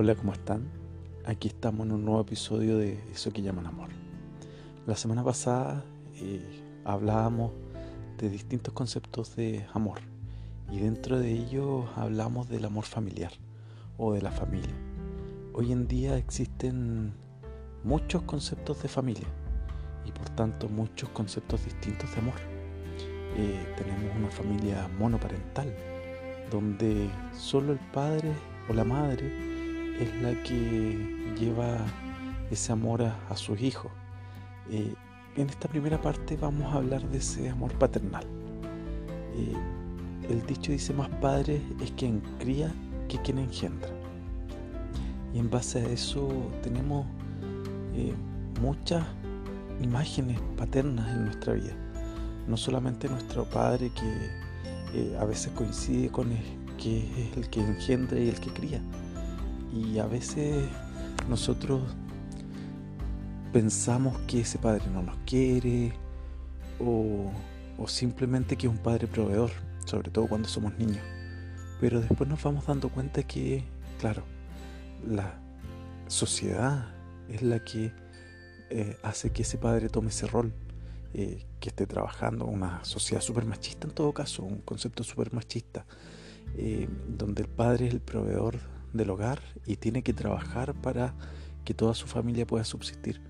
Hola, ¿cómo están? Aquí estamos en un nuevo episodio de Eso que llaman amor. La semana pasada eh, hablábamos de distintos conceptos de amor y dentro de ellos hablamos del amor familiar o de la familia. Hoy en día existen muchos conceptos de familia y por tanto muchos conceptos distintos de amor. Eh, tenemos una familia monoparental donde solo el padre o la madre es la que lleva ese amor a, sus hijos. Eh, en esta primera parte vamos a hablar de ese amor paternal. Eh, el dicho dice más padre es quien cría que quien engendra. Y en base a eso tenemos eh, muchas imágenes paternas en nuestra vida. No solamente nuestro padre que a veces coincide con el que es el que engendra y el que cría, y a veces nosotros pensamos que ese padre no nos quiere o, simplemente que es un padre proveedor, sobre todo cuando somos niños. Pero después nos vamos dando cuenta que, claro, la sociedad es la que eh, hace que ese padre tome ese rol, eh, que esté trabajando, una sociedad súper machista en todo caso, un concepto súper machista, eh, donde el padre es el proveedor del hogar y tiene que trabajar para que toda su familia pueda subsistir.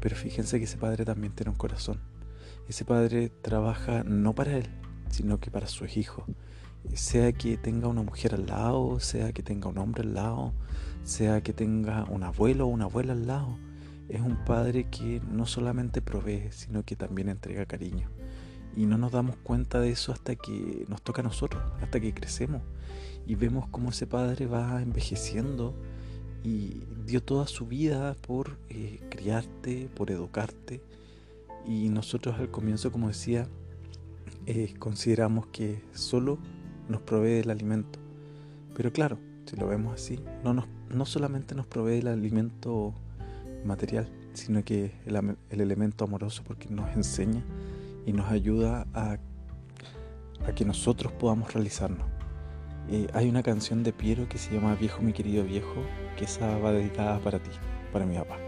Pero fíjense que ese padre también tiene un corazón. Ese padre trabaja no para él, sino que para sus hijos. Sea que tenga una mujer al lado, sea que tenga un hombre al lado, sea que tenga un abuelo o una abuela al lado. Es un padre que no solamente provee, sino que también entrega cariño. Y no nos damos cuenta de eso hasta que nos toca a nosotros, hasta que crecemos y vemos cómo ese padre va envejeciendo y dio toda su vida por eh, criarte, por educarte. Y nosotros al comienzo, como decía, eh, consideramos que solo nos provee el alimento. Pero claro, si lo vemos así, no, nos, no solamente nos provee el alimento material, sino que el, el elemento amoroso porque nos enseña y nos ayuda a, que nosotros podamos realizarnos. Eh, hay una canción de Piero que se llama Viejo mi querido viejo, que esa va dedicada para ti, para mi papá.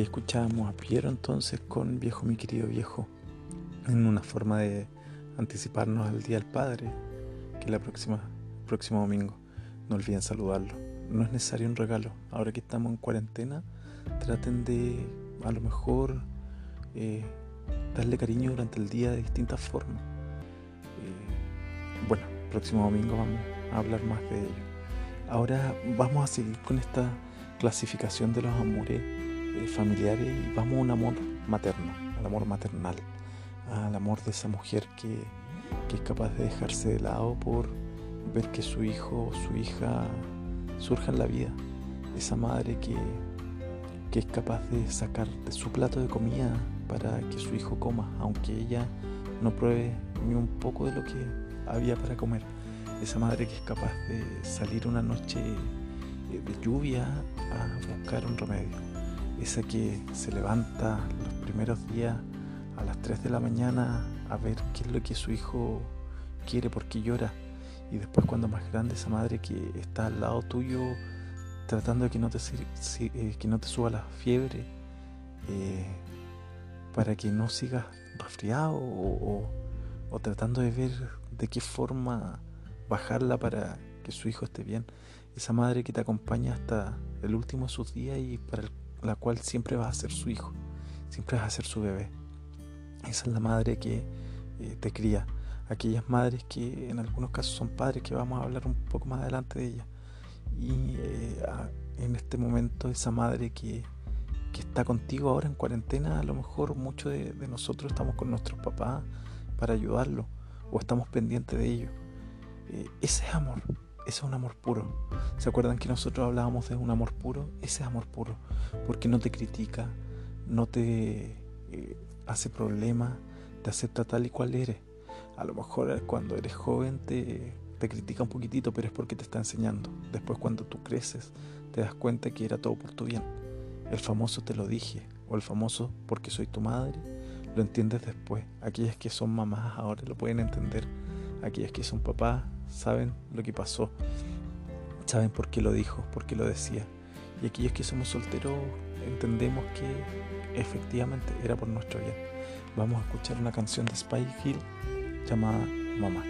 Escuchábamos a Piero entonces con Viejo mi querido viejo, en una forma de anticiparnos al Día del Padre, que la próxima, el próximo domingo. No olviden saludarlo. No es necesario un regalo. Ahora que estamos en cuarentena, traten de a lo mejor eh, darle cariño durante el día de distintas formas. Eh, bueno, próximo domingo vamos a hablar más de ello. Ahora vamos a seguir con esta clasificación de los amores eh, familiares y vamos a un amor materno, al amor maternal, al amor de esa mujer que, es capaz de dejarse de lado por ver que su hijo o su hija surja en la vida. Esa madre que, que es capaz de sacar de su plato de comida para que su hijo coma, aunque ella no pruebe ni un poco de lo que había para comer. Esa madre que es capaz de salir una noche eh, de lluvia a buscar un remedio. Esa que se levanta los primeros días a las 3 de la mañana a ver qué es lo que su hijo quiere, por qué llora. Y después cuando más grande esa madre que está al lado tuyo tratando de que no te, eh, que no te suba la fiebre eh, para que no sigas resfriado o, o, tratando de ver de qué forma bajarla para que su hijo esté bien. Esa madre que te acompaña hasta el último de sus días y para la cual siempre vas a ser su hijo, siempre vas a ser su bebé. Esa es la madre que eh, te cría. Aquellas madres que en algunos casos son padres, que vamos a hablar un poco más adelante de ellas. Y eh, en este momento esa madre que, que, está contigo ahora en cuarentena, a lo mejor muchos de, de nosotros estamos con nuestros papás para ayudarlo o estamos pendientes de ellos. Eh, ese es amor, ese es un amor puro. ¿Se acuerdan que nosotros hablábamos de un amor puro? Ese es amor puro, porque no te critica, no te eh, hace problema, te acepta tal y cual eres. A lo mejor cuando eres joven te, te critica un poquitito, pero es porque te está enseñando. Después cuando tú creces te das cuenta que era todo por tu bien. El famoso te lo dije, o el famoso porque soy tu madre, lo entiendes después. Aquellas que son mamás ahora lo pueden entender. Aquellas que son papás saben lo que pasó, saben por qué lo dijo, por qué lo decía. Y aquellos que somos solteros entendemos que efectivamente era por nuestro bien. Vamos a escuchar una canción de Spy Hill llamada Mamá.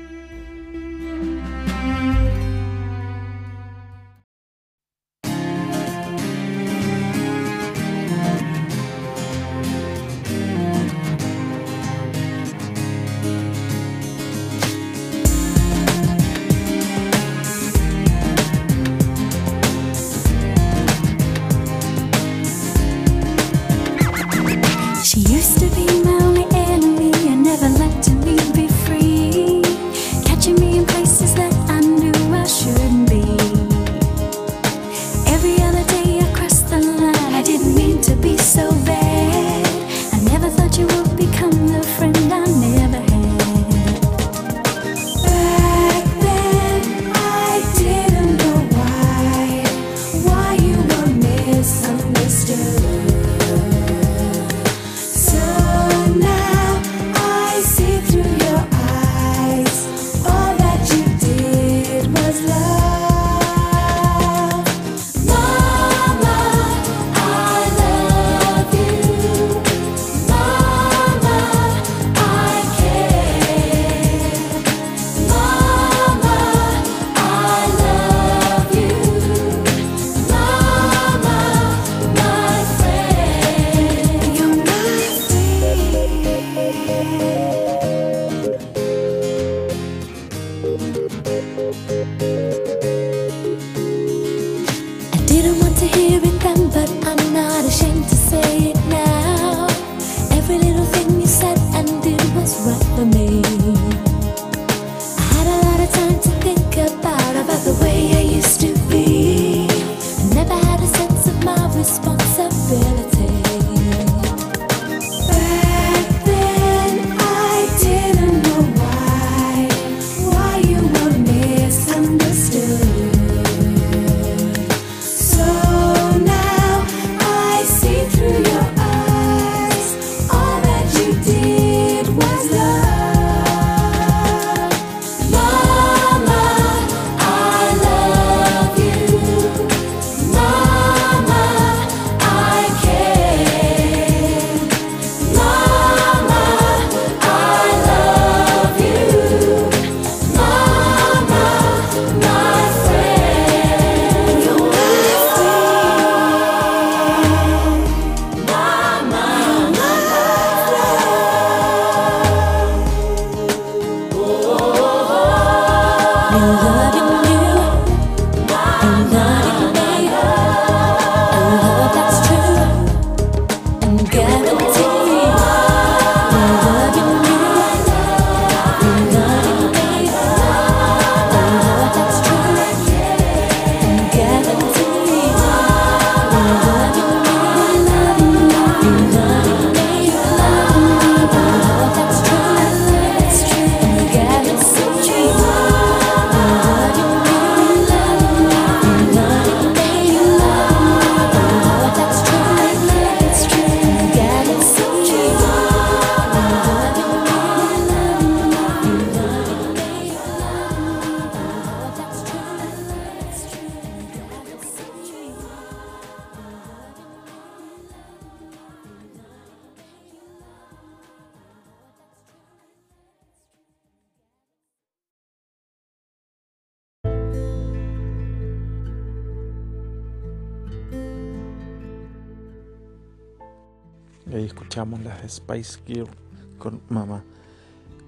Ahí escuchamos las Spice Girl con mamá.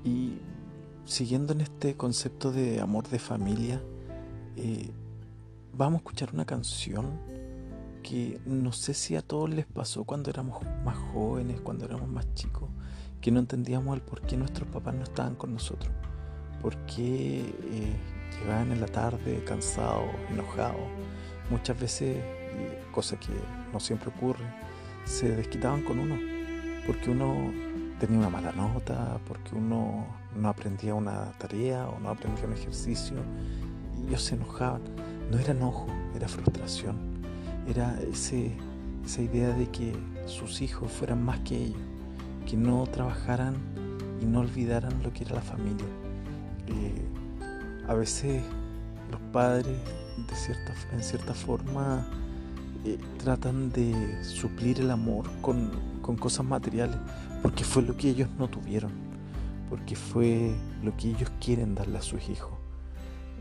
Y siguiendo en este concepto de amor de familia, eh, vamos a escuchar una canción que no sé si a todos les pasó cuando éramos más jóvenes, cuando éramos más chicos, que no entendíamos el por qué nuestros papás no estaban con nosotros, por qué eh, llegaban en la tarde cansados, enojados, muchas veces, cosa que no siempre ocurre, se desquitaban con uno, porque uno tenía una mala nota, porque uno no aprendía una tarea o no aprendía un ejercicio, y ellos se enojaban. No era enojo, era frustración, era ese, esa idea de que sus hijos fueran más que ellos, que no trabajaran y no olvidaran lo que era la familia. Eh, a veces los padres, de cierta, en cierta forma, eh, tratan de suplir el amor con, con cosas materiales, porque fue lo que ellos no tuvieron, porque fue lo que ellos quieren darle a sus hijos.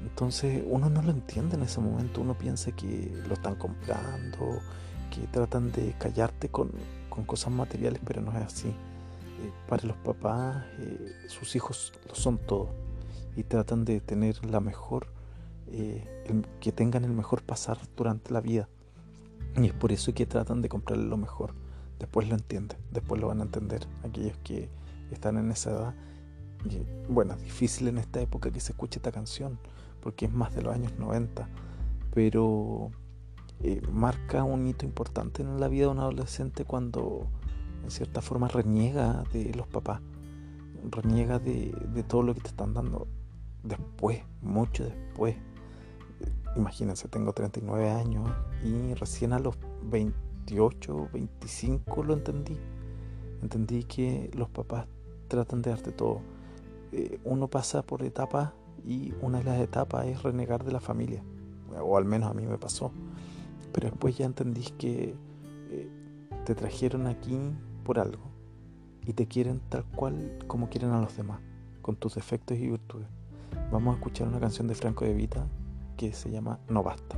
Entonces uno no lo entiende en ese momento, uno piensa que lo están comprando, que tratan de callarte con, con cosas materiales, pero no es así. Eh, para los papás, eh, sus hijos lo son todo y tratan de tener la mejor, que tengan el mejor pasar durante la vida. Y es por eso que tratan de comprarle lo mejor. Después lo entienden, después lo van a entender aquellos que están en esa edad. Y, bueno, difícil en esta época que se escuche esta canción, porque es más de los años 90, pero eh, marca un hito importante en la vida de un adolescente cuando en cierta forma reniega de los papás, reniega de, de todo lo que te están dando después, mucho después imagínense, tengo 39 años y recién a los 28, 25 lo entendí. Entendí que los papás tratan de darte todo. Eh, uno pasa por etapas y una de las etapas es renegar de la familia, o al menos a mí me pasó. Pero después ya entendí que eh, te trajeron aquí por algo y te quieren tal cual como quieren a los demás, con tus defectos y virtudes. Vamos a escuchar una canción de Franco de Vita que se llama No Basta.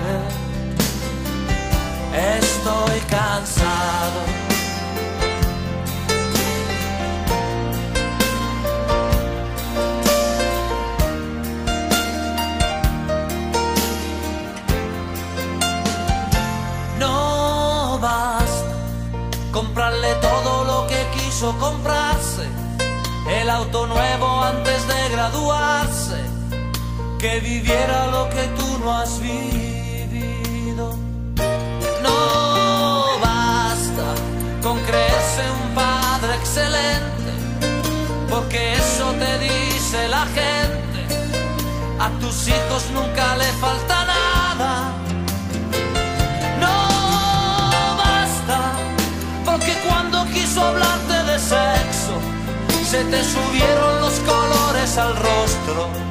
que viviera lo que tú no has vivido. No basta con creerse un padre excelente, porque eso te dice la gente, a tus hijos nunca le falta nada. Quiso hablarte de sexo, se te subieron los colores al rostro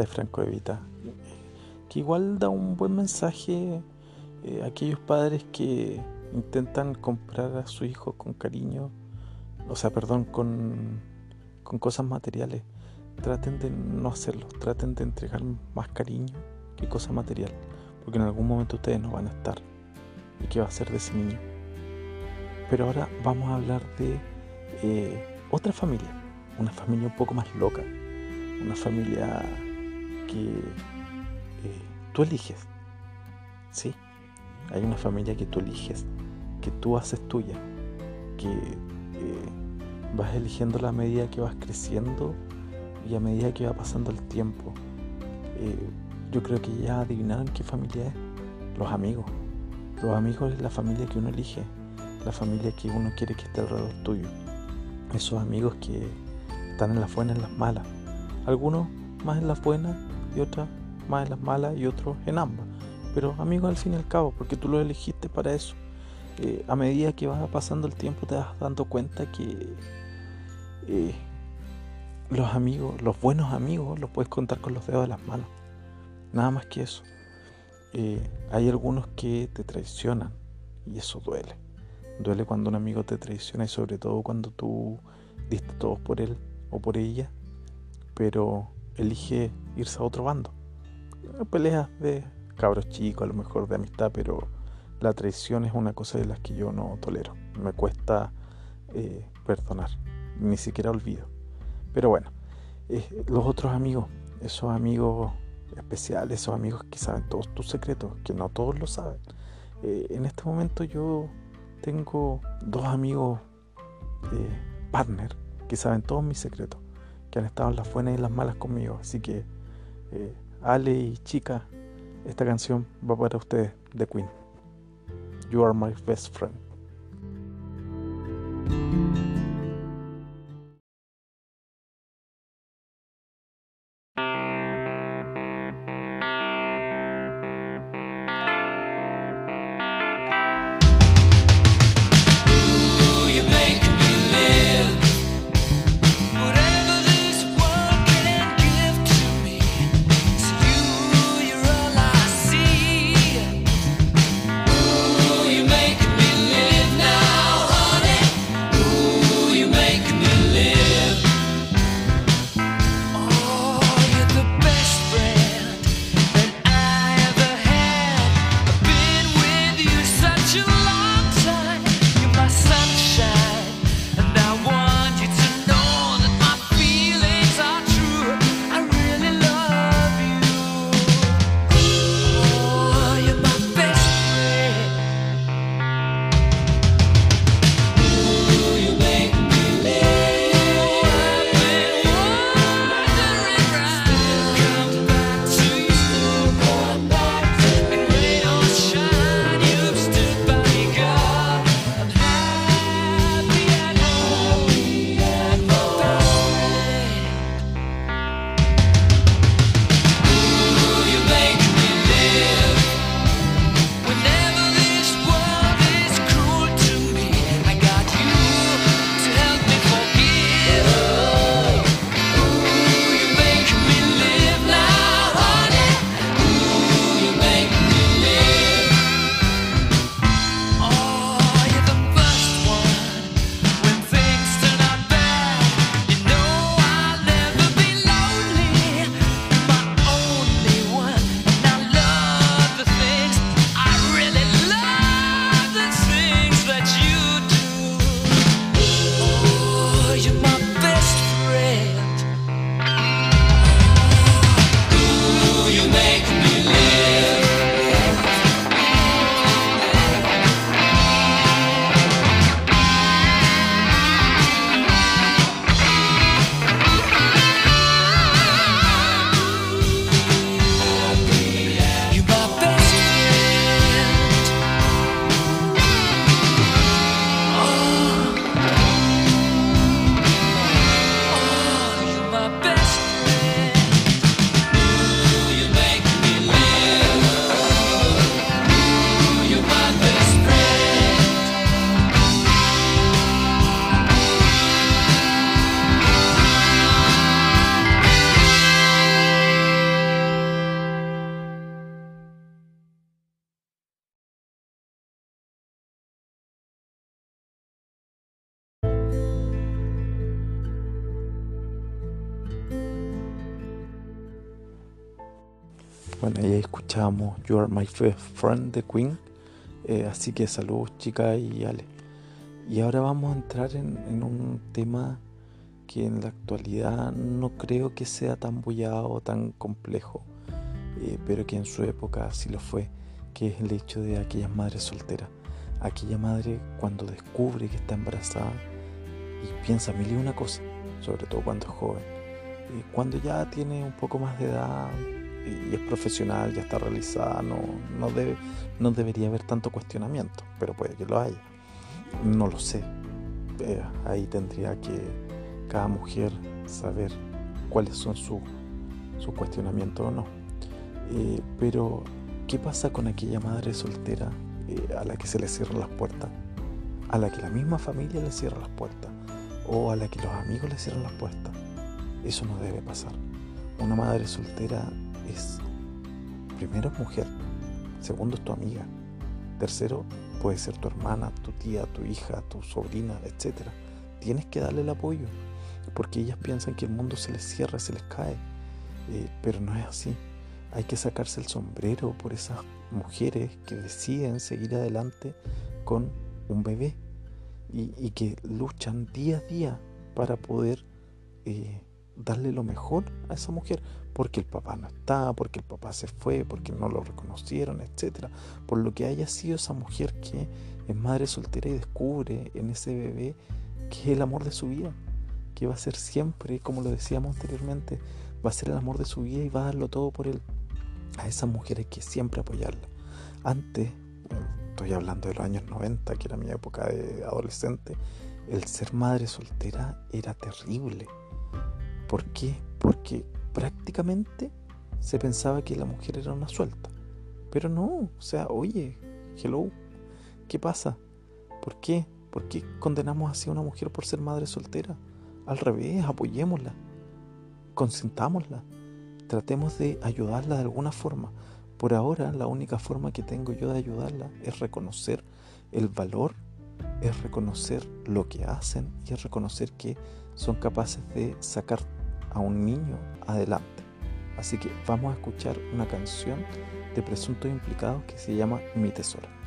De Franco de Vita, que igual da un buen mensaje eh, a aquellos padres que intentan comprar a su hijo con cariño, o sea, perdón, con, con cosas materiales. Traten de no hacerlo, traten de entregar más cariño que cosa material, porque en algún momento ustedes no van a estar. ¿Y qué va a ser de ese niño? Pero ahora vamos a hablar de eh, otra familia, una familia un poco más loca, una familia que eh, tú eliges. Sí, hay una familia que tú eliges, que tú haces tuya, que eh, vas eligiendo a medida que vas creciendo y a medida que va pasando el tiempo. Eh, yo creo que ya adivinaron qué familia es. Los amigos. Los amigos es la familia que uno elige, la familia que uno quiere que esté alrededor tuyo. Esos amigos que están en las buenas y en las malas. Algunos más en las buenas y otros más en las malas y otros en ambas. Pero amigos al fin y al cabo, porque tú los elegiste para eso. Eh, a medida que va pasando el tiempo te vas dando cuenta que eh, los amigos, los buenos amigos, los puedes contar con los dedos de las manos. Nada más que eso. Eh, hay algunos que te traicionan y eso duele. Duele cuando un amigo te traiciona y sobre todo cuando tú diste todo por él o por ella, pero elige irse a otro bando. Peleas de cabros chicos, a lo mejor de amistad, pero la traición es una cosa de las que yo no tolero. Me cuesta eh, perdonar, ni siquiera olvido. Pero bueno, eh, los otros amigos, esos amigos especiales, esos amigos que saben todos tus secretos, que no todos lo saben. Eh, en este momento yo tengo dos amigos eh, partner que saben todos mis secretos, que han estado en las buenas y las malas conmigo. Así que, eh, Ale y Chica, esta canción va para ustedes, de Queen. You are my best friend. Escuchamos You Are My Best Friend de Queen. Eh, así que saludos chicas y Ale. Y ahora vamos a entrar en, en, un tema que en la actualidad no creo que sea tan bullado, tan complejo, eh, pero que en su época sí lo fue, que es el hecho de aquellas madres solteras. Aquella madre cuando descubre que está embarazada y piensa mil y una cosa, sobre todo cuando es joven. Y cuando ya tiene un poco más de edad y es profesional, ya está realizada, no, no, debe, no debería haber tanto cuestionamiento, pero puede que lo haya. No lo sé. Eh, ahí tendría que cada mujer saber cuáles son sus su cuestionamientos o no. Eh, pero, ¿qué pasa con aquella madre soltera eh, a la que se le cierran las puertas? A la que la misma familia le cierra las puertas o a la que los amigos le cierran las puertas. Eso no debe pasar. Una madre soltera es, primero, mujer, segundo, es tu amiga, tercero, puede ser tu hermana, tu tía, tu hija, tu sobrina, etc. Tienes que darle el apoyo, porque ellas piensan que el mundo se les cierra, se les cae, eh, pero no es así. Hay que sacarse el sombrero por esas mujeres que deciden seguir adelante con un bebé y, y que luchan día a día para poder eh, darle lo mejor a esa mujer, porque el papá no está, porque el papá se fue, porque no lo reconocieron, etcétera, por lo que haya sido esa mujer que es madre soltera y descubre en ese bebé que es el amor de su vida, que va a ser siempre, como lo decíamos anteriormente, va a ser el amor de su vida y va a darlo todo por él. A esa mujer hay que siempre apoyarla. Antes, estoy hablando de los años 90, que era mi época de adolescente, el ser madre soltera era terrible ¿Por qué? Porque prácticamente se pensaba que la mujer era una suelta. Pero no, o sea, oye, hello, ¿qué pasa? ¿Por qué? ¿Por qué condenamos así a una mujer por ser madre soltera? Al revés, apoyémosla, consintámosla, tratemos de ayudarla de alguna forma. Por ahora, la única forma que tengo yo de ayudarla es reconocer el valor, es reconocer lo que hacen y es reconocer que son capaces de sacar a un niño adelante. Así que vamos a escuchar una canción de presuntos implicados que se llama Mi Tesoro.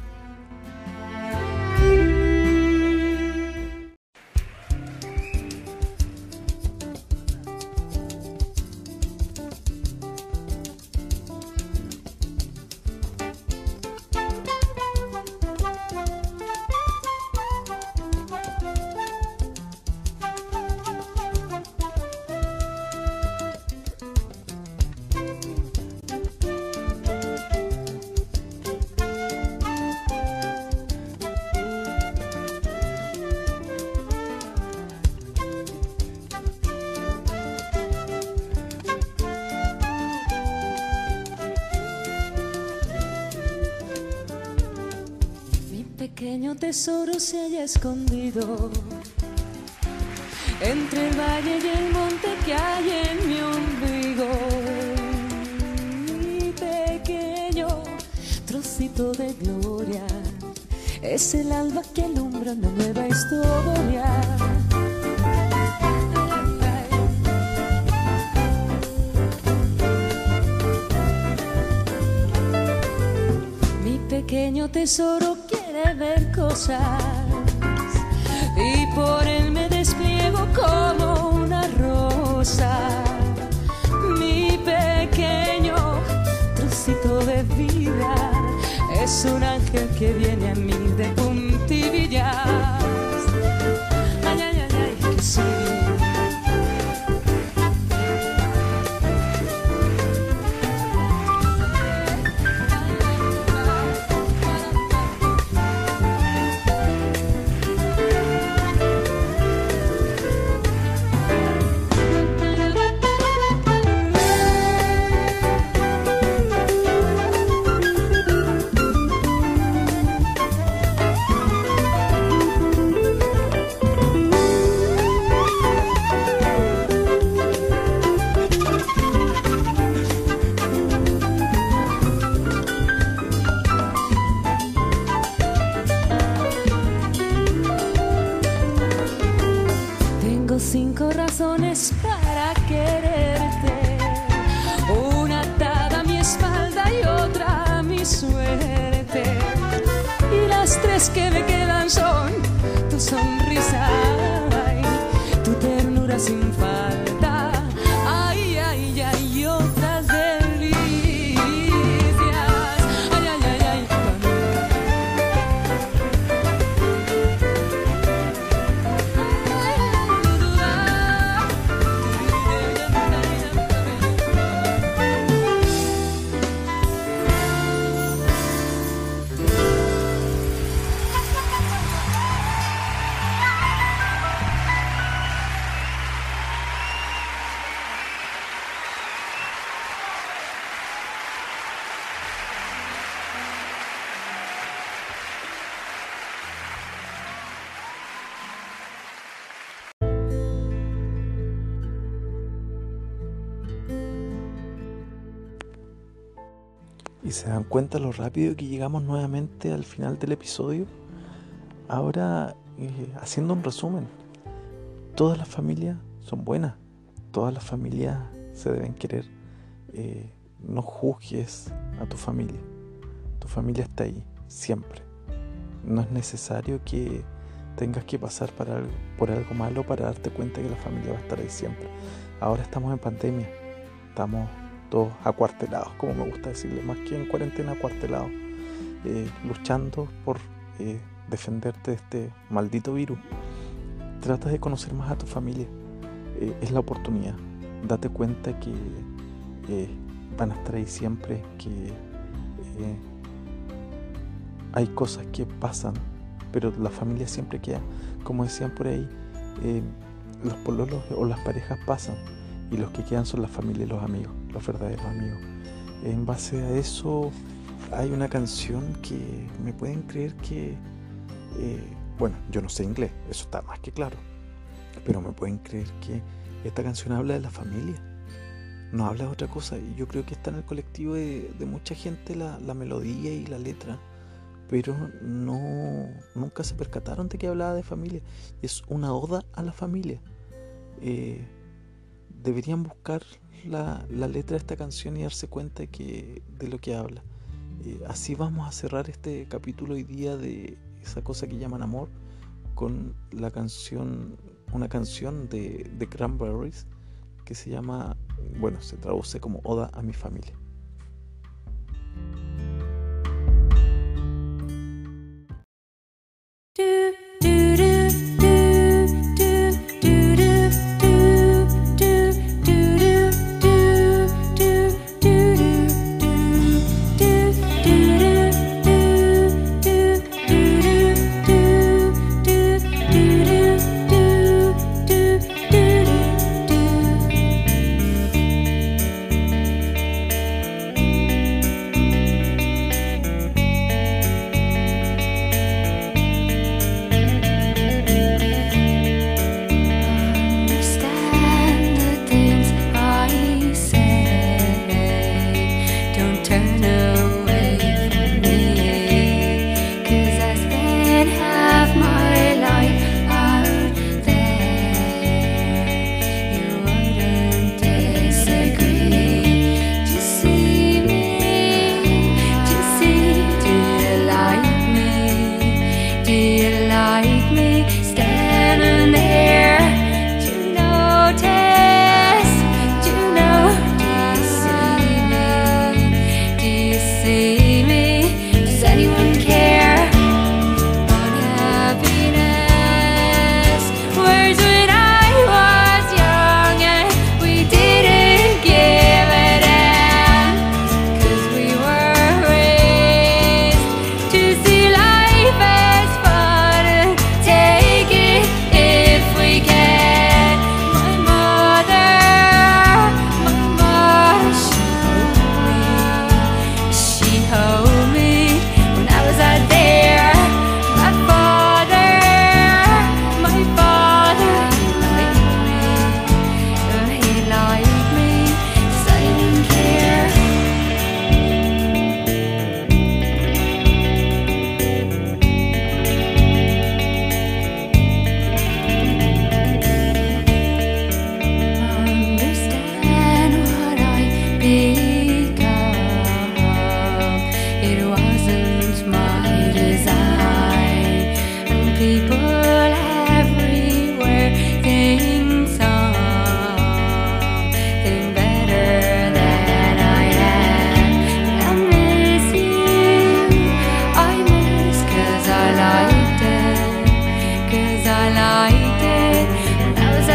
Tesoro se haya escondido entre el valle y el monte que hay en mi ombligo. Mi pequeño trocito de gloria es el alba que alumbra una nueva historia. Mi pequeño tesoro quiere ver y por él me despliego como una rosa. Mi pequeño trocito de vida es un ángel que viene cuenta lo rápido que llegamos nuevamente al final del episodio. Ahora, eh, haciendo un resumen, todas las familias son buenas, todas las familias se deben querer. Eh, no juzgues a tu familia, tu familia está ahí, siempre. No es necesario que tengas que pasar por algo malo para darte cuenta que la familia va a estar ahí siempre. Ahora estamos en pandemia, estamos acuartelados, como me gusta decirle, más que en cuarentena, acuartelados, eh, luchando por eh, defenderte de este maldito virus. Trata de conocer más a tu familia, eh, es la oportunidad. Date cuenta que van a estar ahí siempre, que hay cosas que pasan, pero la familia siempre queda. Como decían por ahí, los pololos o las parejas pasan y los que quedan son la familia y los amigos, los verdaderos amigos. En base a eso hay una canción que me pueden creer que, eh, bueno, yo no sé inglés, eso está más que claro, pero me pueden creer que esta canción habla de la familia, no habla de otra cosa y yo creo que está en el colectivo de, mucha gente la, la melodía y la letra, pero no nunca se percataron de que hablaba de familia, es una oda a la familia. Eh, deberían buscar la, letra de esta canción y darse cuenta de lo que habla. Eh, así vamos a cerrar este capítulo hoy día de esa cosa que llaman amor con la canción, una canción de, de Cranberries que se llama, bueno, se traduce como Oda a mi familia.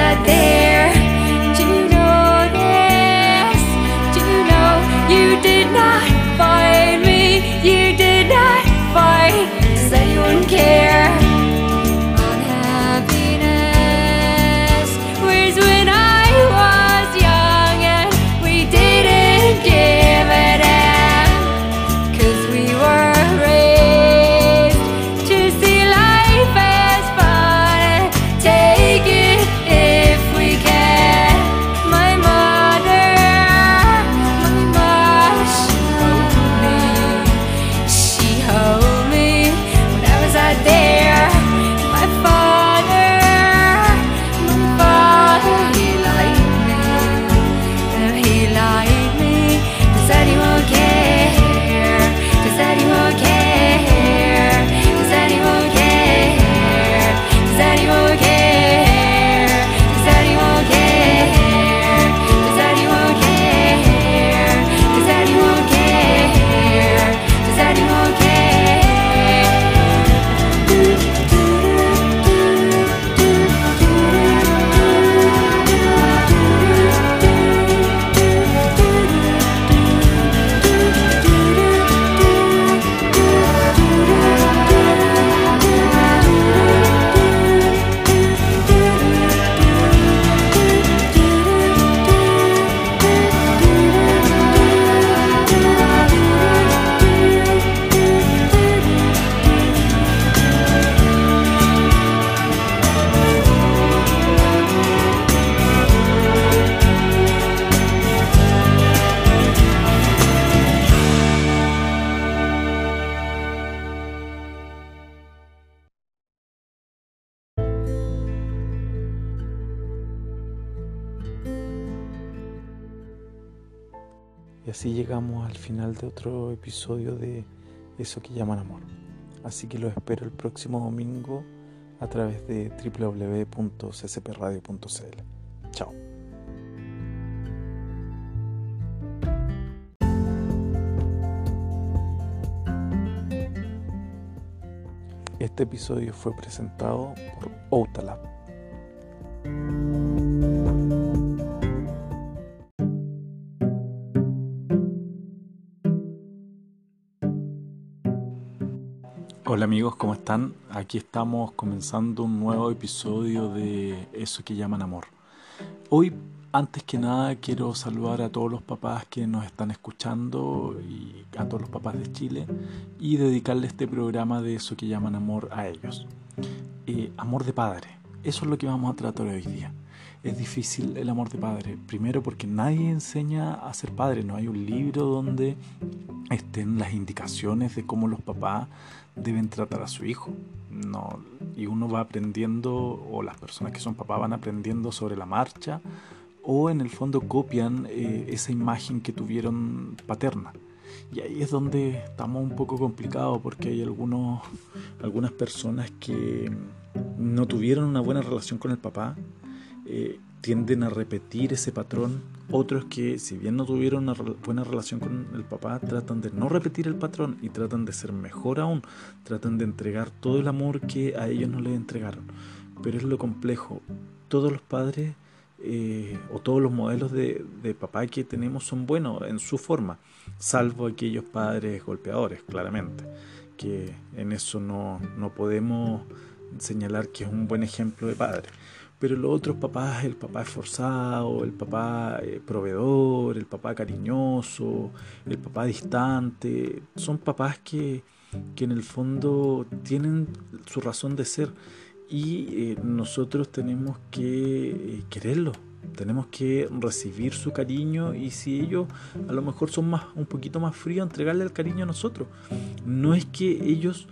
I al final de otro episodio de Eso que llaman amor. Así que los espero el próximo domingo a través de www.ccpradio.cl. Chao. Este episodio fue presentado por Outalab. Hola amigos, ¿cómo están? Aquí estamos comenzando un nuevo episodio de Eso que llaman amor. Hoy, antes que nada, quiero saludar a todos los papás que nos están escuchando y a todos los papás de Chile y dedicarle este programa de Eso que llaman amor a ellos. Eh, amor de padre, eso es lo que vamos a tratar hoy día. Es difícil el amor de padre, primero porque nadie enseña a ser padre, no hay un libro donde estén las indicaciones de cómo los papás deben tratar a su hijo. No, y uno va aprendiendo, o las personas que son papás van aprendiendo sobre la marcha, o en el fondo copian eh, esa imagen que tuvieron paterna. Y ahí es donde estamos un poco complicados porque hay algunos, algunas personas que no tuvieron una buena relación con el papá, eh, tienden a repetir ese patrón. Otros que, si bien no tuvieron una buena relación con el papá, tratan de no repetir el patrón y tratan de ser mejor aún. Tratan de entregar todo el amor que a ellos no les entregaron. Pero es lo complejo. Todos los padres eh, o todos los modelos de, de papá que tenemos son buenos en su forma, salvo aquellos padres golpeadores, claramente. Que en eso no, no podemos señalar que es un buen ejemplo de padre. Pero los otros papás, el papá esforzado, el papá eh, proveedor, el papá cariñoso, el papá distante, son papás que, que en el fondo tienen su razón de ser y eh, nosotros tenemos que eh, quererlos, tenemos que recibir su cariño y si ellos a lo mejor son más un poquito más fríos, entregarle el cariño a nosotros. No es que ellos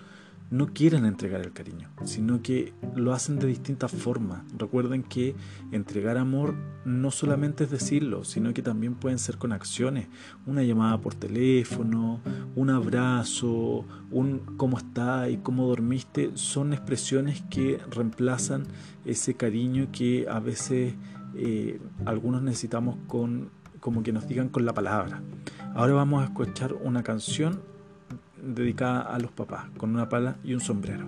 no quieren entregar el cariño, sino que lo hacen de distintas formas. Recuerden que entregar amor no solamente es decirlo, sino que también pueden ser con acciones. Una llamada por teléfono, un abrazo, un cómo está y cómo dormiste, son expresiones que reemplazan ese cariño que a veces eh, algunos necesitamos con como que nos digan con la palabra. Ahora vamos a escuchar una canción dedicada a los papás, con una pala y un sombrero.